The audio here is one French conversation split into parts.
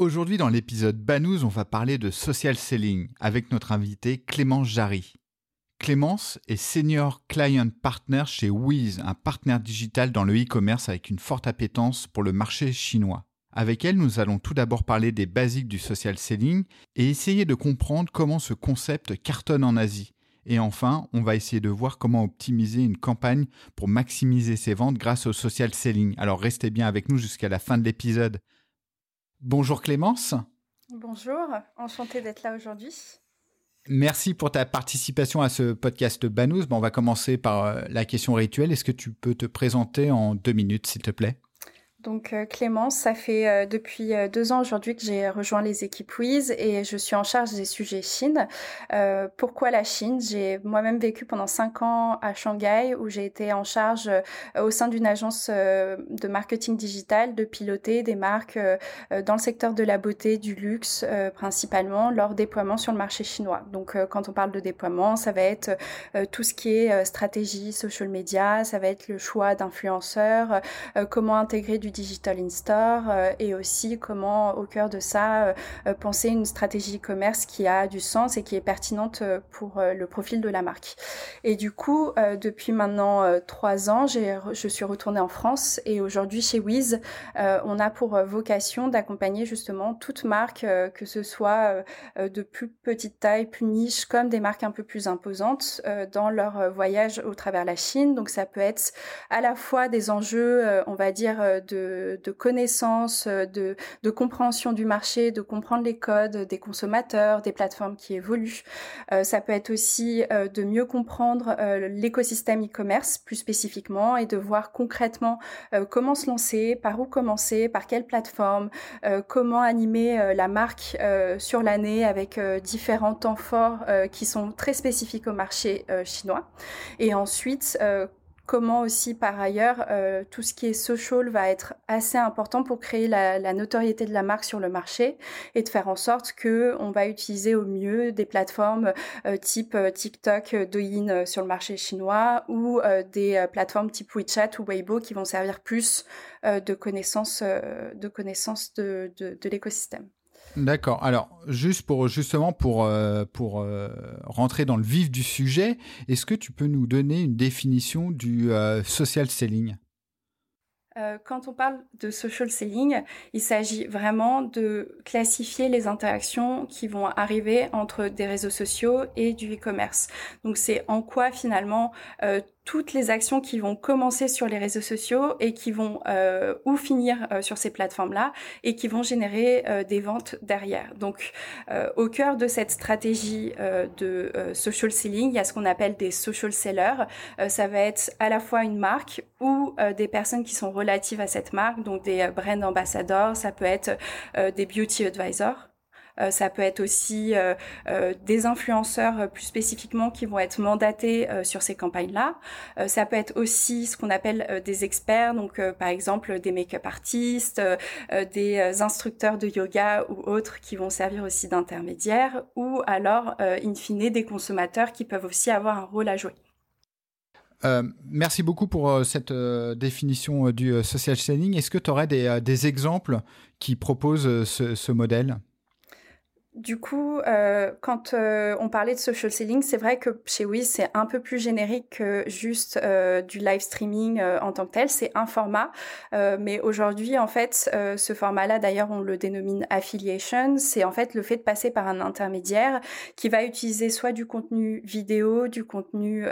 Aujourd'hui, dans l'épisode Banous, on va parler de social selling avec notre invité Clémence Jarry. Clémence est Senior Client Partner chez Wiz, un partenaire digital dans le e-commerce avec une forte appétence pour le marché chinois. Avec elle, nous allons tout d'abord parler des basiques du social selling et essayer de comprendre comment ce concept cartonne en Asie. Et enfin, on va essayer de voir comment optimiser une campagne pour maximiser ses ventes grâce au social selling. Alors restez bien avec nous jusqu'à la fin de l'épisode. Bonjour Clémence. Bonjour, enchantée d'être là aujourd'hui. Merci pour ta participation à ce podcast Banous. Bon, on va commencer par euh, la question rituelle. Est-ce que tu peux te présenter en deux minutes, s'il te plaît? Donc euh, Clémence, ça fait euh, depuis euh, deux ans aujourd'hui que j'ai rejoint les équipes Wiz et je suis en charge des sujets Chine. pourquoi la Chine? J'ai moi-même vécu pendant cinq ans à Shanghai où j'ai été en charge au sein d'une agence de marketing digital de piloter des marques dans le secteur de la beauté, du luxe principalement, leur déploiement sur le marché chinois. Donc quand on parle de déploiement, ça va être tout ce qui est stratégie social media, ça va être le choix d'influenceurs, comment intégrer du digital in-store euh, et aussi comment, au cœur de ça, euh, euh, penser une stratégie e-commerce qui a du sens et qui est pertinente pour le profil de la marque. Et du coup, depuis maintenant trois ans, je suis retournée en France et aujourd'hui chez Wiz, on a pour vocation d'accompagner justement toute marque, que ce soit de plus petite taille, plus niche, comme des marques un peu plus imposantes dans leur voyage au travers la Chine. Donc ça peut être à la fois des enjeux, on va dire, de de, connaissances, de, compréhension du marché, de comprendre les codes des consommateurs, des plateformes qui évoluent. Euh, ça peut être aussi euh, de mieux comprendre euh, l'écosystème e-commerce plus spécifiquement et de voir concrètement comment se lancer, par où commencer, par quelle plateforme, comment animer la marque sur l'année avec différents temps forts qui sont très spécifiques au marché chinois. Et ensuite, comment aussi par ailleurs euh, tout ce qui est social va être assez important pour créer la, notoriété de la marque sur le marché et de faire en sorte que on va utiliser au mieux des plateformes euh, type euh, TikTok, Douyin sur le marché chinois ou des plateformes type WeChat ou Weibo qui vont servir plus de connaissance de connaissance de l'écosystème. D'accord. Alors, juste pour justement pour euh, euh, rentrer dans le vif du sujet, est-ce que tu peux nous donner une définition du euh, social selling? Quand on parle de social selling, il s'agit vraiment de classifier les interactions qui vont arriver entre des réseaux sociaux et du e-commerce. Donc c'est en quoi finalement toutes les actions qui vont commencer sur les réseaux sociaux et qui vont euh, ou finir euh, sur ces plateformes-là et qui vont générer euh, des ventes derrière. Donc, au cœur de cette stratégie de social selling, il y a ce qu'on appelle des social sellers. ça va être à la fois une marque ou des personnes qui sont relatives à cette marque, donc des brand ambassadors, ça peut être des beauty advisors. Euh, ça peut être aussi euh, euh, des influenceurs plus spécifiquement qui vont être mandatés sur ces campagnes-là. ça peut être aussi ce qu'on appelle des experts, donc par exemple des make-up artistes, des instructeurs de yoga ou autres qui vont servir aussi d'intermédiaires, ou alors, in fine, des consommateurs qui peuvent aussi avoir un rôle à jouer. merci beaucoup pour cette définition du social selling. Est-ce que tu aurais des, exemples qui proposent ce modèle? Du coup, euh, quand euh, on parlait de social selling, c'est vrai que chez Wiz, c'est un peu plus générique que juste euh, du live streaming en tant que tel. C'est un format, mais aujourd'hui, en fait, ce format-là, d'ailleurs, on le dénomine affiliation. C'est en fait le fait de passer par un intermédiaire qui va utiliser soit du contenu vidéo, du contenu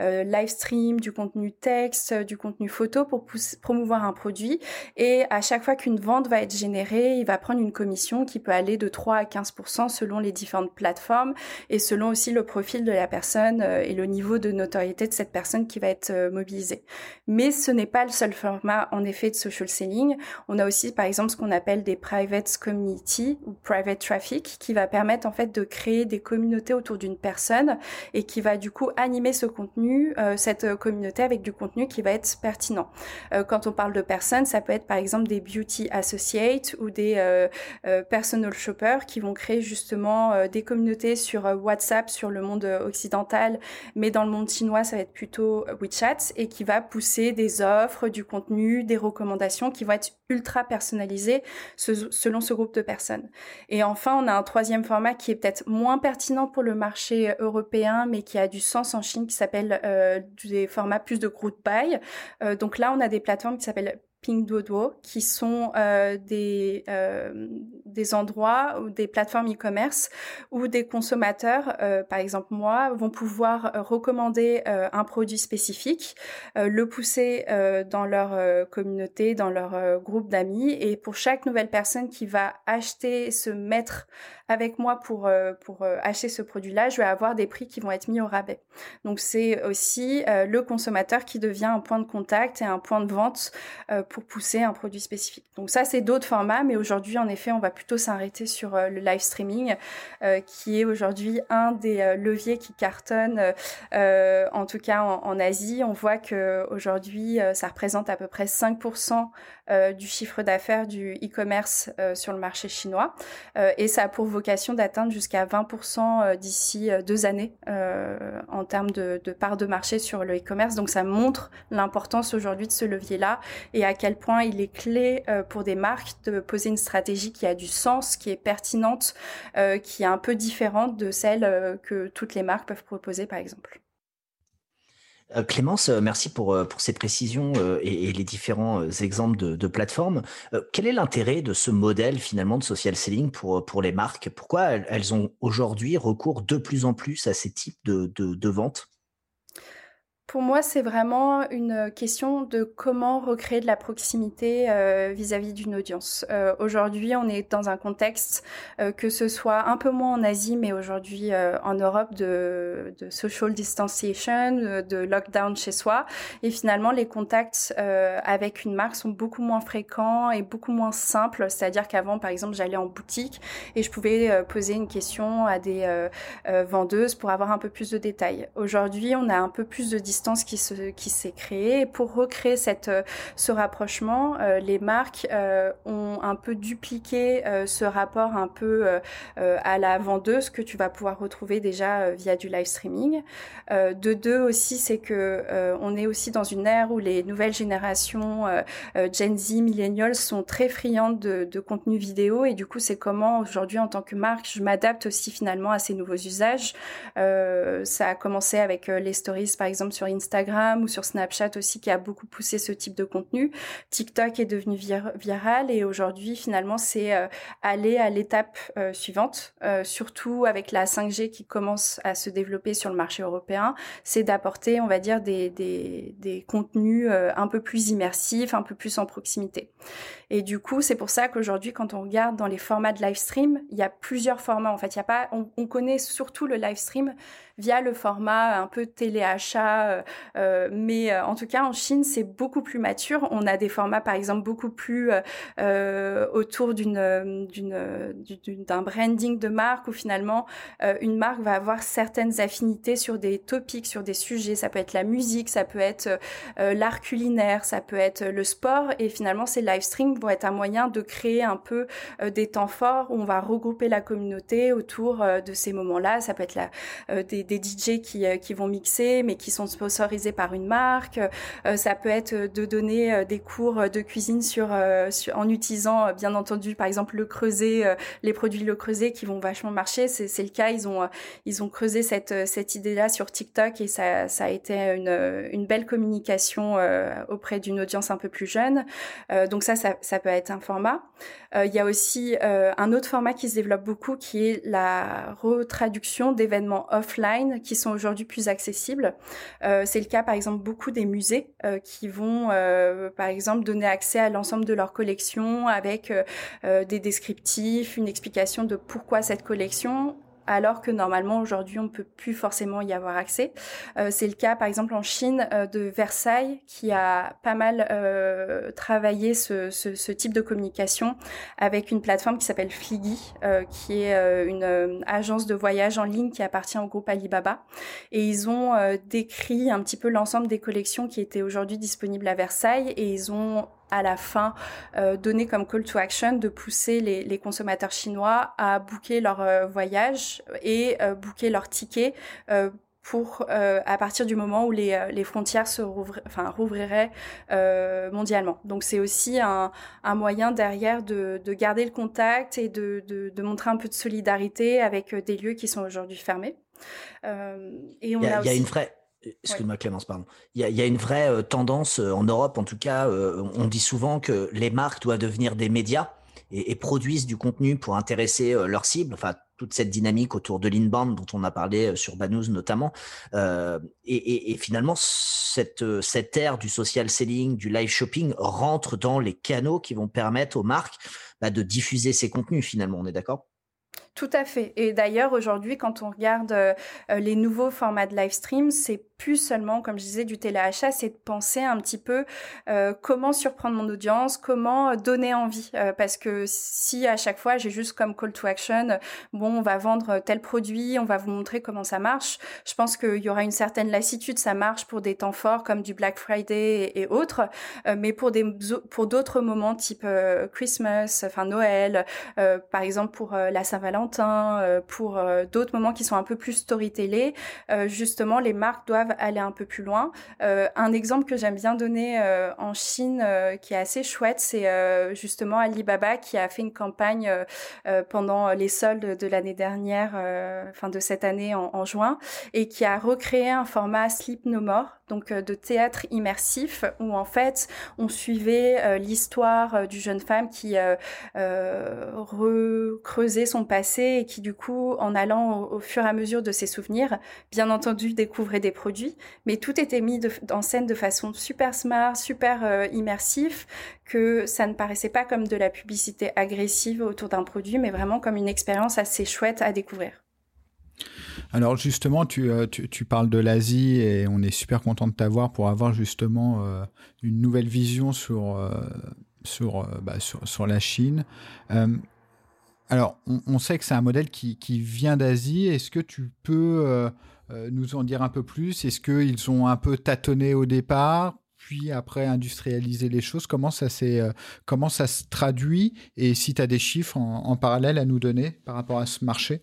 live stream, du contenu texte, du contenu photo pour promouvoir un produit. Et à chaque fois qu'une vente va être générée, il va prendre une commission qui peut aller de 3 à 15 15% selon les différentes plateformes et selon aussi le profil de la personne et le niveau de notoriété de cette personne qui va être mobilisée. Mais ce n'est pas le seul format en effet de social selling. On a aussi par exemple ce qu'on appelle des private community ou private traffic qui va permettre en fait de créer des communautés autour d'une personne et qui va du coup animer ce contenu, euh, cette communauté avec du contenu qui va être pertinent. Euh, quand on parle de personnes, ça peut être par exemple des beauty associates ou des euh, personal shoppers qui vont créer justement des communautés sur WhatsApp sur le monde occidental, mais dans le monde chinois, ça va être plutôt WeChat et qui va pousser des offres, du contenu, des recommandations qui vont être ultra personnalisées selon ce groupe de personnes. Et enfin, on a un troisième format qui est peut-être moins pertinent pour le marché européen, mais qui a du sens en Chine, qui s'appelle euh, des formats plus de group buy. Euh, donc là, on a des plateformes qui s'appellent Qui sont euh, des, euh, des endroits ou des plateformes e-commerce où des consommateurs, euh, par exemple moi, vont pouvoir recommander un produit spécifique, le pousser dans leur communauté, dans leur groupe d'amis, et pour chaque nouvelle personne qui va acheter, se mettre avec moi pour, pour acheter ce produit-là, je vais avoir des prix qui vont être mis au rabais. Donc c'est aussi le consommateur qui devient un point de contact et un point de vente pour pousser un produit spécifique. Donc ça, c'est d'autres formats, mais aujourd'hui, en effet, on va plutôt s'arrêter sur euh, le live streaming, euh, qui est aujourd'hui un des euh, leviers qui cartonne, en tout cas en, en, Asie. On voit que aujourd'hui, ça représente à peu près 5% du chiffre d'affaires du e-commerce sur le marché chinois, et ça a pour vocation d'atteindre jusqu'à 20% d'ici deux années en termes de, de part de marché sur le e-commerce. Donc ça montre l'importance aujourd'hui de ce levier-là et à quel point il est clé euh, pour des marques de poser une stratégie qui a du sens, qui est pertinente, euh, qui est un peu différente de celle euh, que toutes les marques peuvent proposer, par exemple. Clémence, merci pour, pour ces précisions et, les différents exemples de, plateformes. Quel est l'intérêt de ce modèle finalement de social selling pour, pour les marques? Pourquoi elles ont aujourd'hui recours de plus en plus à ces types de, de, de ventes? Pour moi, c'est vraiment une question de comment recréer de la proximité euh, vis-à-vis d'une audience. Euh, aujourd'hui, on est dans un contexte, euh, que ce soit un peu moins en Asie, mais aujourd'hui en Europe, de, social distanciation, de lockdown chez soi. Et finalement, les contacts avec une marque sont beaucoup moins fréquents et beaucoup moins simples. C'est-à-dire qu'avant, par exemple, j'allais en boutique et je pouvais poser une question à des vendeuses pour avoir un peu plus de détails. Aujourd'hui, on a un peu plus de distance qui se qui s'est créée. pour recréer cette euh, ce rapprochement, euh, les marques euh, ont un peu dupliqué ce rapport un peu à la vendeuse que tu vas pouvoir retrouver déjà via du live streaming. de deux aussi, c'est que on est aussi dans une ère où les nouvelles générations Gen Z, millennials sont très friandes de, de contenu vidéo et du coup c'est comment aujourd'hui en tant que marque je m'adapte aussi finalement à ces nouveaux usages. ça a commencé avec les stories par exemple sur Instagram ou sur Snapchat aussi qui a beaucoup poussé ce type de contenu. TikTok est devenu viral et aujourd'hui finalement c'est euh, aller à l'étape euh, suivante, euh, surtout avec la 5G qui commence à se développer sur le marché européen, c'est d'apporter on va dire des, contenus un peu plus immersifs, un peu plus en proximité. Et du coup c'est pour ça qu'aujourd'hui quand on regarde dans les formats de live stream, il y a plusieurs formats en fait. Il y a pas, on connaît surtout le live stream via le format un peu téléachat. Euh, euh, mais euh, en tout cas, en Chine, c'est beaucoup plus mature. On a des formats, par exemple, beaucoup plus autour d'une d'une d'un branding de marque où finalement une marque va avoir certaines affinités sur des topics, sur des sujets. Ça peut être la musique, ça peut être l'art culinaire, ça peut être le sport. Et finalement, ces live streams vont être un moyen de créer un peu des temps forts où on va regrouper la communauté autour de ces moments-là. Ça peut être la, des, des, DJ qui, euh, qui vont mixer, mais qui sont sponsorisés par une marque. Euh, ça peut être de donner euh, des cours de cuisine sur, en utilisant, bien entendu, par exemple, le creuset, les produits le creuset qui vont vachement marcher. C'est le cas. Ils ont, ils ont creusé cette, cette idée-là sur TikTok et ça, ça a été une, une belle communication auprès d'une audience un peu plus jeune. donc ça, ça, ça, peut être un format. Il y a aussi un autre format qui se développe beaucoup qui est la retraduction d'événements offline qui sont aujourd'hui plus accessibles. c'est le cas par exemple beaucoup des musées qui vont par exemple donner accès à l'ensemble de leur collection avec des descriptifs, une explication de pourquoi cette collection alors que normalement aujourd'hui on peut plus forcément y avoir accès. Euh, c'est le cas par exemple en Chine euh, de Versailles qui a pas mal euh, travaillé ce, ce, ce, type de communication avec une plateforme qui s'appelle Fliggy, euh, qui est euh, une agence de voyage en ligne qui appartient au groupe Alibaba. Et ils ont décrit un petit peu l'ensemble des collections qui étaient aujourd'hui disponibles à Versailles et ils ont à la fin euh, donner comme call to action de pousser les, les consommateurs chinois à booker leur euh, voyage et euh, booker leur ticket euh, pour euh, à partir du moment où les, les frontières se rouvrir, enfin, rouvriraient mondialement. Donc c'est aussi un, un, moyen derrière de, de, garder le contact et de, de, de, montrer un peu de solidarité avec des lieux qui sont aujourd'hui fermés. et on il y a, a, aussi... y a une vraie Excuse-moi Clémence, pardon. Il y, a, une vraie euh, tendance euh, en Europe, en tout cas, euh, on dit souvent que les marques doivent devenir des médias et, produisent du contenu pour intéresser leur cible. Enfin, toute cette dynamique autour de l'inbound dont on a parlé sur Banous notamment. Et, finalement, cette, cette ère du social selling, du live shopping rentre dans les canaux qui vont permettre aux marques bah, de diffuser ces contenus finalement. On est d'accord? Tout à fait. Et d'ailleurs, aujourd'hui, quand on regarde euh, les nouveaux formats de live stream, c'est plus seulement, comme je disais, du téléachat, c'est de penser un petit peu euh, comment surprendre mon audience, comment donner envie. Euh, parce que si à chaque fois j'ai juste comme call to action, bon, on va vendre tel produit, on va vous montrer comment ça marche, je pense qu'il y aura une certaine lassitude. Ça marche pour des temps forts comme du Black Friday et, et autres, euh, mais pour des pour d'autres moments type euh, Christmas, enfin Noël, euh, par exemple pour la Saint-Valentin, pour d'autres moments qui sont un peu plus storytellés, justement les marques doivent aller un peu plus loin. Euh, un exemple que j'aime bien donner euh, en Chine euh, qui est assez chouette, c'est euh, justement Alibaba qui a fait une campagne euh, pendant les soldes de l'année dernière, enfin de cette année en, en, juin, et qui a recréé un format Sleep No More, donc de théâtre immersif où en fait on suivait l'histoire d'une jeune femme qui recreusait son passé et qui du coup en allant au, fur et à mesure de ses souvenirs, bien entendu découvrait des produits mais tout était mis en scène de façon super smart, super euh, immersif, que ça ne paraissait pas comme de la publicité agressive autour d'un produit, mais vraiment comme une expérience assez chouette à découvrir. Alors justement, tu, euh, tu, parles de l'Asie et on est super content de t'avoir pour avoir justement euh, une nouvelle vision sur, sur, bah, sur, sur, la Chine. Alors, on, sait que c'est un modèle qui, vient d'Asie. Est-ce que tu peux euh, nous en dire un peu plus? Est-ce qu'ils ont un peu tâtonné au départ puis après industrialiser les choses? Comment ça, euh, comment ça se traduit? Et si tu as des chiffres en, parallèle à nous donner par rapport à ce marché?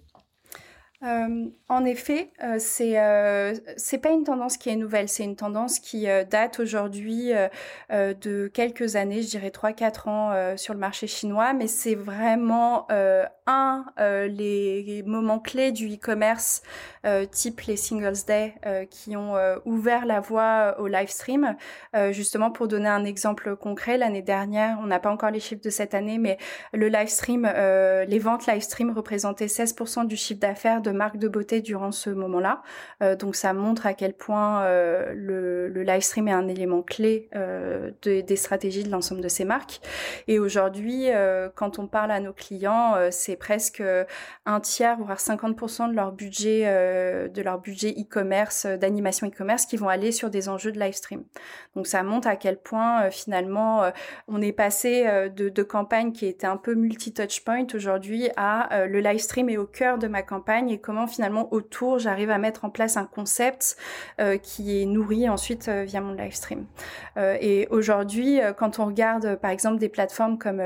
Euh, en effet, euh, c'est euh, c'est pas une tendance qui est nouvelle, c'est une tendance qui date aujourd'hui de quelques années, je dirais 3-4 ans sur le marché chinois, mais c'est vraiment un les moments clés du e-commerce type les Singles Day qui ont ouvert la voie au live stream. justement pour donner un exemple concret, l'année dernière, on n'a pas encore les chiffres de cette année, mais le live stream, les ventes live stream représentaient 16% du chiffre d'affaires de de marque de beauté durant ce moment-là. Euh, donc ça montre à quel point euh, le, le, live stream est un élément clé euh, de, des stratégies de l'ensemble de ces marques. Et aujourd'hui, euh, quand on parle à nos clients, euh, c'est presque un tiers, voire 50% de leur budget, euh, de leur budget e-commerce, d'animation e-commerce, qui vont aller sur des enjeux de live stream. Donc ça montre à quel point finalement on est passé de, de campagnes qui étaient un peu multi-touch point aujourd'hui à le live stream est au cœur de ma campagne et comment finalement autour j'arrive à mettre en place un concept euh, qui est nourri ensuite euh, via mon live stream. Euh, et aujourd'hui, euh, quand on regarde euh, par exemple des plateformes comme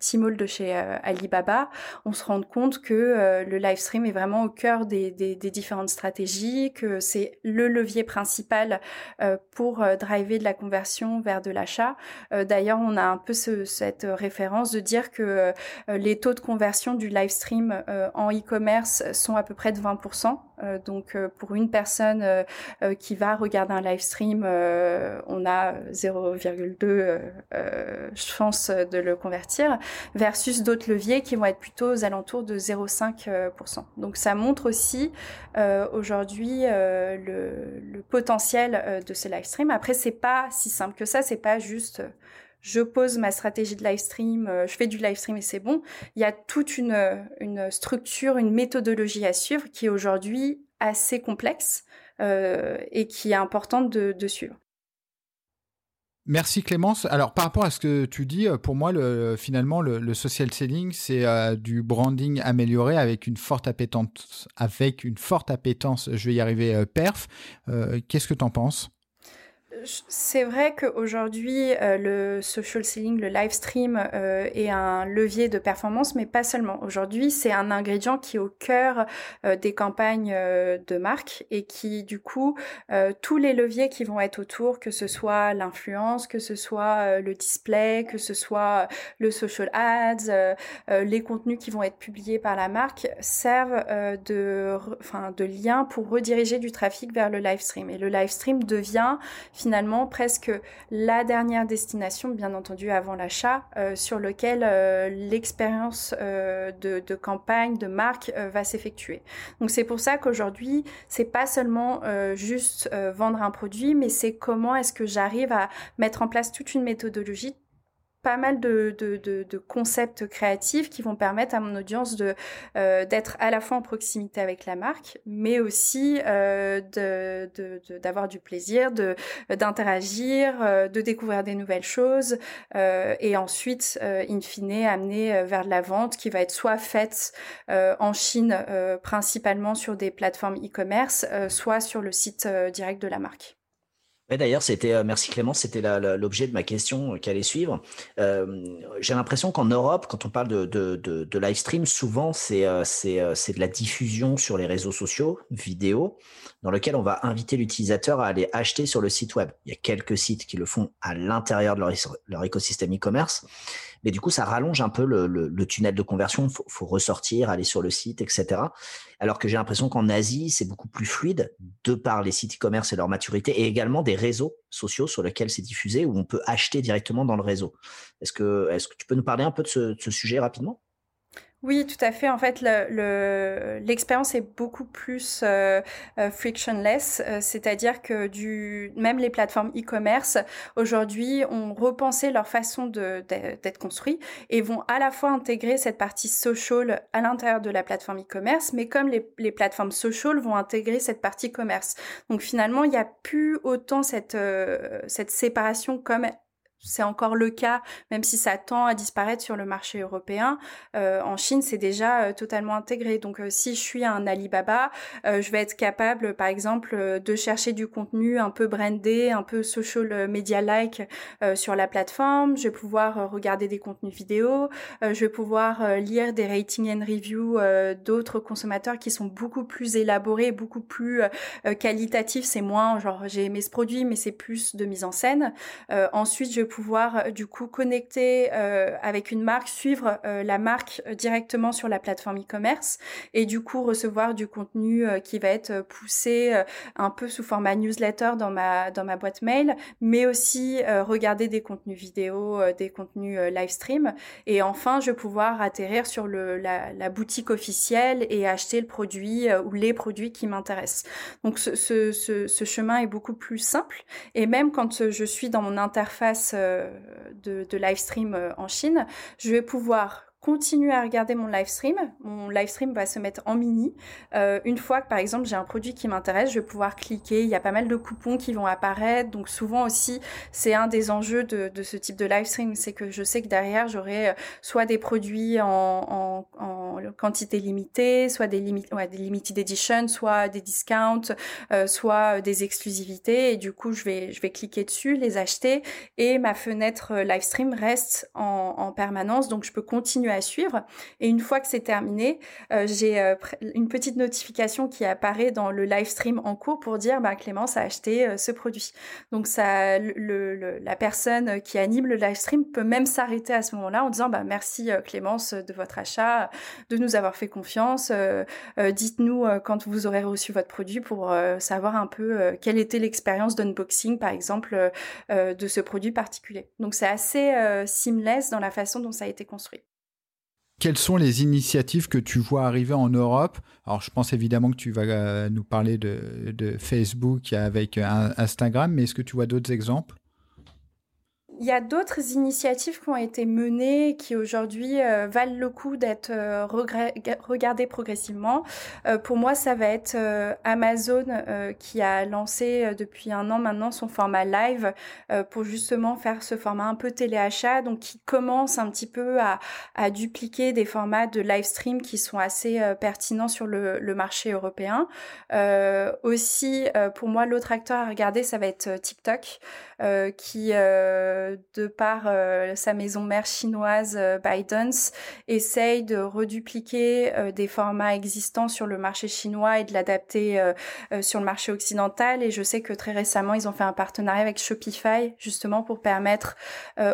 Tmall de chez Alibaba, on se rend compte que le live stream est vraiment au cœur des, différentes stratégies, que c'est le levier principal pour driver de la conversion vers de l'achat. D'ailleurs, on a un peu ce, cette référence de dire que les taux de conversion du live stream en e-commerce sont à peu près de 20%. Donc pour une personne qui va regarder un live stream, on a 0,2 chance de le convertir, versus d'autres leviers qui vont être plutôt aux alentours de 0,5%. Donc ça montre aussi aujourd'hui le, le, potentiel de ce live stream. Après, c'est pas si simple que ça, c'est pas juste je pose ma stratégie de live stream, euh, je fais du live stream et c'est bon. Il y a toute une, une structure, une méthodologie à suivre qui est aujourd'hui assez complexe euh, et qui est importante de, suivre. Merci Clémence. Alors par rapport à ce que tu dis, pour moi, le, finalement, le, social selling, c'est euh, du branding amélioré avec une forte appétence, avec une forte appétence. Je vais y arriver. perf. Qu'est-ce que tu en penses? C'est vrai qu'aujourd'hui, euh, le social selling, le live stream euh, est un levier de performance, mais pas seulement. Aujourd'hui, c'est un ingrédient qui est au cœur euh, des campagnes de marque et qui, du coup, tous les leviers qui vont être autour, que ce soit l'influence, que ce soit le display, que ce soit le social ads, les contenus qui vont être publiés par la marque, servent de, de lien pour rediriger du trafic vers le live stream. Et le live stream devient finalement presque la dernière destination, bien entendu avant l'achat, euh, sur lequel euh, l'expérience euh, de, de, campagne, de marque va s'effectuer. Donc c'est pour ça qu'aujourd'hui, c'est pas seulement juste vendre un produit, mais c'est comment est-ce que j'arrive à mettre en place toute une méthodologie pas mal de, concepts créatifs qui vont permettre à mon audience de euh, d'être à la fois en proximité avec la marque, mais aussi euh, d'avoir du plaisir, de d'interagir, euh, de découvrir des nouvelles choses, et ensuite, in fine, amener vers de la vente qui va être soit faite en Chine, principalement sur des plateformes e-commerce, soit sur le site direct de la marque d'ailleurs, c'était euh, merci Clément, c'était l'objet de ma question euh, qui allait suivre. Euh, j'ai l'impression qu'en Europe, quand on parle de, live stream, souvent c'est de la diffusion sur les réseaux sociaux, vidéo, dans lequel on va inviter l'utilisateur à aller acheter sur le site web. Il y a quelques sites qui le font à l'intérieur de leur écosystème e-commerce, mais du coup, ça rallonge un peu le, tunnel de conversion. Faut, faut ressortir, aller sur le site, etc. Alors que j'ai l'impression qu'en Asie, c'est beaucoup plus fluide de par les sites e-commerce et leur maturité, et également des réseaux sociaux sur lesquels c'est diffusé, où on peut acheter directement dans le réseau. Est-ce que, tu peux nous parler un peu de ce sujet rapidement? Oui, tout à fait. En fait, l'expérience le, est beaucoup plus euh, euh, frictionless, euh, c'est-à-dire que du, même les plateformes e-commerce aujourd'hui ont repensé leur façon d'être construits et vont à la fois intégrer cette partie social à l'intérieur de la plateforme e-commerce, mais comme les, les, plateformes social vont intégrer cette partie commerce. Donc finalement, il n'y a plus autant cette, cette séparation comme c'est encore le cas, même si ça tend à disparaître sur le marché européen. Euh, en Chine, c'est déjà euh, totalement intégré. Donc, euh, si je suis un Alibaba, je vais être capable, par exemple, de chercher du contenu un peu brandé, un peu social media-like sur la plateforme. Je vais pouvoir regarder des contenus vidéo. je vais pouvoir lire des ratings and reviews d'autres consommateurs qui sont beaucoup plus élaborés, beaucoup plus qualitatifs. C'est moins genre j'ai aimé ce produit, mais c'est plus de mise en scène. ensuite, je pouvoir euh, du coup connecter euh, avec une marque, suivre euh, la marque directement sur la plateforme e-commerce et du coup recevoir du contenu qui va être poussé un peu sous format newsletter dans ma dans ma boîte mail, mais aussi regarder des contenus vidéo, des contenus live stream et enfin je vais pouvoir atterrir sur la, boutique officielle et acheter le produit ou les produits qui m'intéressent. Donc ce, chemin est beaucoup plus simple et même quand je suis dans mon interface de, de live stream euh, en Chine, je vais pouvoir à regarder mon live stream. Mon live stream va se mettre en mini. Euh, une fois que, par exemple, j'ai un produit qui m'intéresse, je vais pouvoir cliquer. Il y a pas mal de coupons qui vont apparaître. Donc, souvent aussi, c'est un des enjeux de, ce type de live stream. C'est que je sais que derrière, j'aurai euh, soit des produits en, quantité limitée, soit des, limi des limited edition, soit des discounts, euh, soit des exclusivités. Et du coup, je vais, je vais cliquer dessus, les acheter. Et ma fenêtre live stream reste en, en permanence. Donc, je peux continuer à suivre. Et une fois que c'est terminé, j'ai une petite notification qui apparaît dans le live stream en cours pour dire bah, Clémence a acheté ce produit. Donc ça, la personne qui anime le live stream peut même s'arrêter à ce moment-là en disant bah, merci Clémence de votre achat, de nous avoir fait confiance. Dites-nous quand vous aurez reçu votre produit pour savoir un peu quelle était l'expérience d'unboxing, par exemple, de ce produit particulier. Donc c'est assez seamless dans la façon dont ça a été construit. Quelles sont les initiatives que tu vois arriver en Europe? Alors, je pense évidemment que tu vas euh, nous parler de, de Facebook avec Instagram, mais est-ce que tu vois d'autres exemples? Il y a d'autres initiatives qui ont été menées qui aujourd'hui euh, valent le coup d'être euh, regardées progressivement. Euh, pour moi, ça va être Amazon qui a lancé depuis un an maintenant son format live pour justement faire ce format un peu téléachat, donc qui commence un petit peu à, à dupliquer des formats de live stream qui sont assez pertinents sur le marché européen. aussi, pour moi, l'autre acteur à regarder, ça va être TikTok, qui de par euh, sa maison mère chinoise euh, ByteDance, essaye de redupliquer euh, des formats existants sur le marché chinois et de l'adapter sur le marché occidental. Et je sais que très récemment, ils ont fait un partenariat avec Shopify, justement pour permettre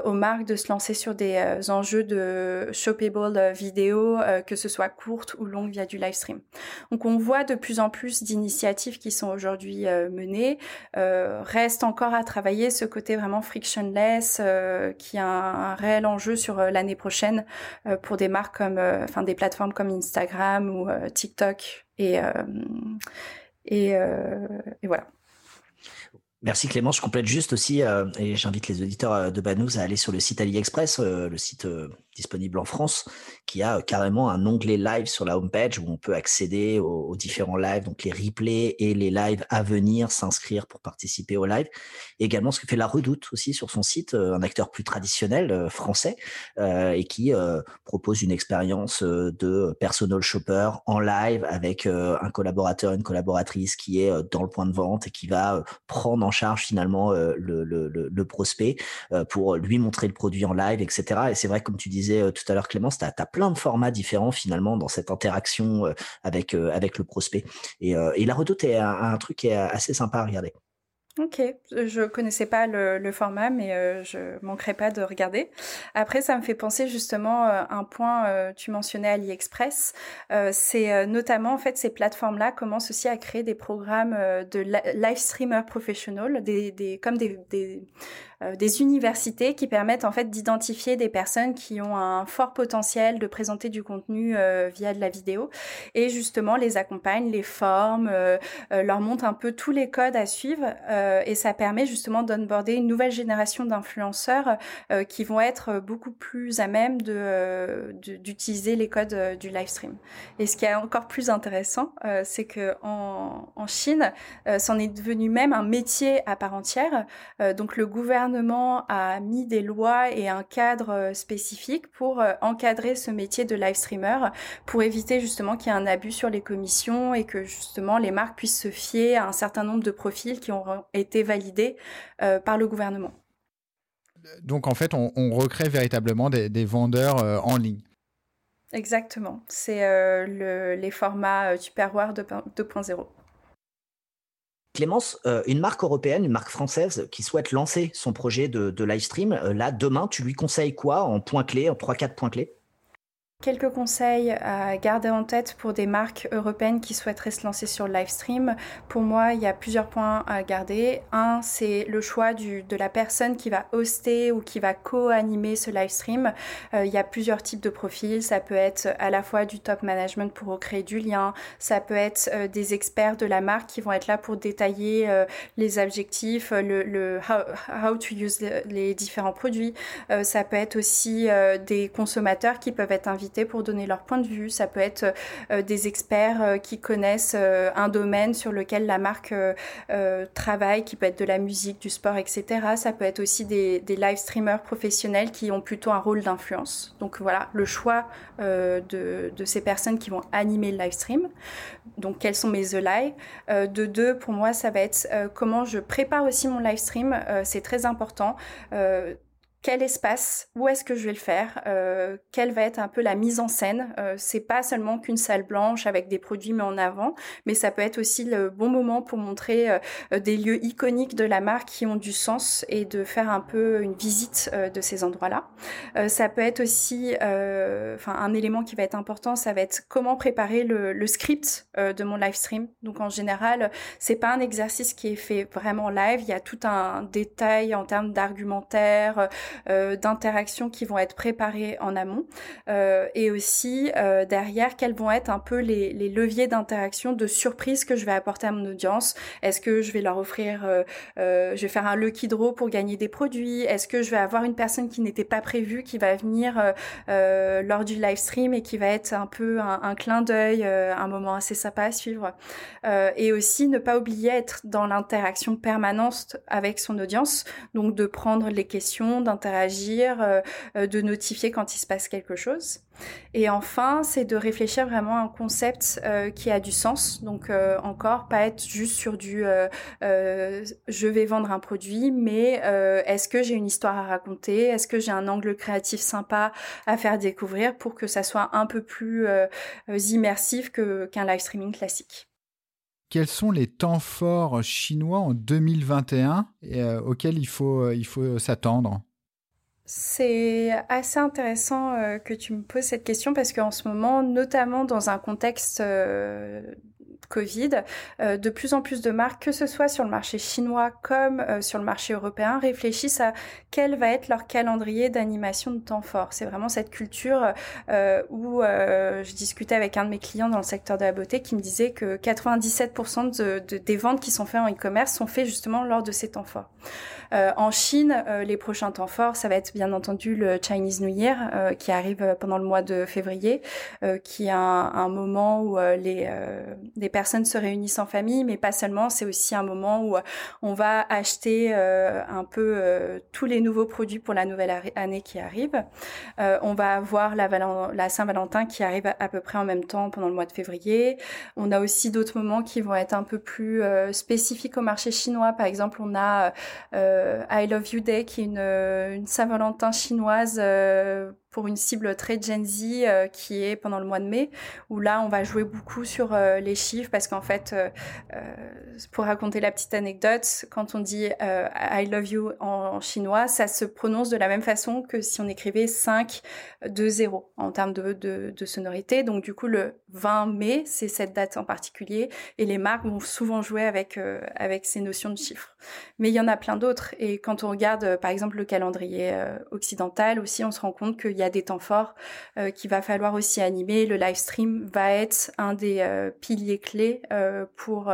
aux marques de se lancer sur des enjeux de shoppable vidéo, que ce soit courte ou longue via du live stream. Donc on voit de plus en plus d'initiatives qui sont aujourd'hui menées. reste encore à travailler ce côté vraiment frictionless euh, qui a un, réel enjeu sur euh, l'année prochaine euh, pour des marques comme, enfin des plateformes comme Instagram ou TikTok et et, voilà. Merci Clément. Je complète juste aussi, et j'invite les auditeurs de Banous à aller sur le site AliExpress, le site disponible en France, qui a carrément un onglet live sur la homepage où on peut accéder aux, différents lives, donc les replays et les lives à venir, s'inscrire pour participer au live. également ce que fait La Redoute aussi sur son site, euh, un acteur plus traditionnel euh, français euh, et qui propose une expérience de personal shopper en live avec un collaborateur, une collaboratrice qui est dans le point de vente et qui va prendre en charge finalement le, le, le, prospect pour lui montrer le produit en live, etc. Et c'est vrai, comme tu disais tout à l'heure Clémence, tu as, plein de formats différents finalement dans cette interaction euh, avec, euh, avec le prospect. Et, euh, la redoute est un, truc qui est assez sympa à regarder. Ok, je connaissais pas le, format, mais je manquerai pas de regarder. Après, ça me fait penser justement un point, tu mentionnais AliExpress, c'est notamment en fait ces plateformes-là commencent aussi à créer des programmes de live streamer professional, des, comme des, euh, des universités qui permettent en fait d'identifier des personnes qui ont un fort potentiel de présenter du contenu euh, via de la vidéo et justement les accompagnent, les forment, euh, leur montrent un peu tous les codes à suivre et ça permet justement d'onboarder une nouvelle génération d'influenceurs qui vont être beaucoup plus à même de d'utiliser les codes du live stream. Et ce qui est encore plus intéressant, c'est que en, en Chine, c'en est devenu même un métier à part entière. donc le gouvernement a mis des lois et un cadre euh, spécifique pour euh, encadrer ce métier de live streamer, pour éviter justement qu'il y ait un abus sur les commissions et que justement les marques puissent se fier à un certain nombre de profils qui ont été validés euh, par le gouvernement. Donc en fait, on, recrée véritablement des, vendeurs en ligne. Exactement, c'est les formats Tupperware 2.0. Clémence, euh, une marque européenne, une marque française qui souhaite lancer son projet de, de live stream, euh, là, demain, tu lui conseilles quoi en points clés, en 3-4 points clés? Quelques conseils à garder en tête pour des marques européennes qui souhaiteraient se lancer sur le live stream. Pour moi, il y a plusieurs points à garder. Un, c'est le choix de la personne qui va hoster ou qui va co-animer ce live stream. Euh, il y a plusieurs types de profils. Ça peut être à la fois du top management pour créer du lien. Ça peut être euh, des experts de la marque qui vont être là pour détailler euh, les objectifs, le, le how, to use les différents produits. ça peut être aussi des consommateurs qui peuvent être invités pour donner leur point de vue. Ça peut être euh, des experts euh, qui connaissent euh, un domaine sur lequel la marque travaille, qui peut être de la musique, du sport, etc. Ça peut être aussi des, des live streamers professionnels qui ont plutôt un rôle d'influence. Donc voilà, le choix de, de, ces personnes qui vont animer le live stream. Donc quels sont mes The Live De deux, pour moi, ça va être comment je prépare aussi mon live stream. c'est très important quel espace, où est-ce que je vais le faire, euh, quelle va être un peu la mise en scène. Euh, c'est pas seulement qu'une salle blanche avec des produits mis en avant, mais ça peut être aussi le bon moment pour montrer euh, des lieux iconiques de la marque qui ont du sens et de faire un peu une visite euh, de ces endroits-là. Euh, ça peut être aussi, enfin un élément qui va être important, ça va être comment préparer le, le script de mon live stream. Donc en général, c'est pas un exercice qui est fait vraiment live. Il y a tout un détail en termes d'argumentaire d'interactions qui vont être préparées en amont. Euh, et aussi euh, derrière quels vont être un peu les, leviers d'interaction de surprise que je vais apporter à mon audience. Est-ce que je vais leur offrir, je vais faire un lucky draw pour gagner des produits? Est-ce que je vais avoir une personne qui n'était pas prévue qui va venir lors du live stream et qui va être un peu un, clin d'œil, un moment assez sympa à suivre? Et aussi ne pas oublier être dans l'interaction permanente avec son audience, donc de prendre les questions, d'interagir, euh, euh, de notifier quand il se passe quelque chose. Et enfin, c'est de réfléchir vraiment à un concept euh, qui a du sens. Donc encore, pas être juste sur du je vais vendre un produit, mais est-ce que j'ai une histoire à raconter? Est-ce que j'ai un angle créatif sympa à faire découvrir pour que ça soit un peu plus immersif qu'un live streaming classique? Quels sont les temps forts chinois en 2021 auxquels il faut, il faut s'attendre? C'est assez intéressant euh, que tu me poses cette question parce qu'en ce moment, notamment dans un contexte euh, Covid, euh, de plus en plus de marques, que ce soit sur le marché chinois comme euh, sur le marché européen, réfléchissent à quel va être leur calendrier d'animation de temps fort. C'est vraiment cette culture euh, où je discutais avec un de mes clients dans le secteur de la beauté qui me disait que 97% de, des ventes qui sont faites en e-commerce sont faites justement lors de ces temps forts. en Chine, les prochains temps forts, ça va être bien entendu le Chinese New Year qui arrive pendant le mois de février, qui est un, un moment où les, les personnes personnes se réunissent en famille, mais pas seulement. C'est aussi un moment où euh, on va acheter euh, un peu euh, tous les nouveaux produits pour la nouvelle année qui arrive. on va avoir la, la Saint-Valentin qui arrive à, peu près en même temps pendant le mois de février. On a aussi d'autres moments qui vont être un peu plus spécifiques au marché chinois. Par exemple, on a I Love You Day qui est une, une Saint-Valentin chinoise pour une cible très Gen Z euh, qui est pendant le mois de mai, où là on va jouer beaucoup sur euh, les chiffres parce qu'en fait, euh, pour raconter la petite anecdote, quand on dit I love you en, chinois, ça se prononce de la même façon que si on écrivait 5, 2, 0 en termes de, de, de sonorité. Donc du coup, le 20 mai, c'est cette date en particulier, et les marques vont souvent jouer avec, avec ces notions de chiffres. Mais il y en a plein d'autres, et quand on regarde par exemple le calendrier occidental aussi, on se rend compte qu'il y a des temps forts euh, qu'il va falloir aussi animer. Le live stream va être un des euh, piliers clés euh, pour,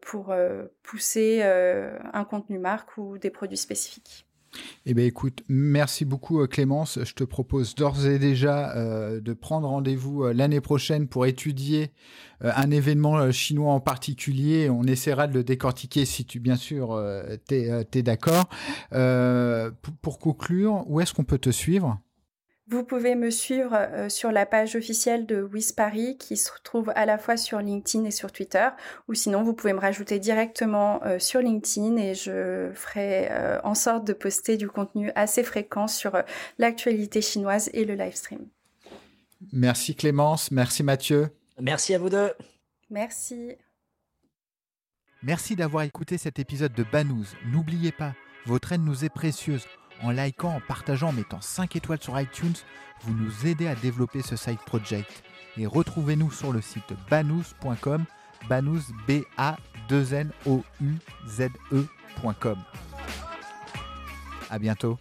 pour pousser un contenu marque ou des produits spécifiques. Eh bien, écoute, merci beaucoup Clémence. Je te propose d'ores et déjà de prendre rendez-vous l'année prochaine pour étudier un événement chinois en particulier. On essaiera de le décortiquer si tu, bien sûr, tu es, d'accord. pour conclure, où est-ce qu'on peut te suivre? Vous pouvez me suivre euh, sur la page officielle de Wiz Paris qui se trouve à la fois sur LinkedIn et sur Twitter ou sinon vous pouvez me rajouter directement euh, sur LinkedIn et je ferai euh, en sorte de poster du contenu assez fréquent sur l'actualité chinoise et le live stream. Merci Clémence, merci Mathieu. Merci à vous deux. Merci. Merci d'avoir écouté cet épisode de Banous. N'oubliez pas, votre aide nous est précieuse en likant, en partageant, en mettant 5 étoiles sur iTunes, vous nous aidez à développer ce site project. Et retrouvez-nous sur le site banous.com, banous b a 2 n o u z e.com. À bientôt.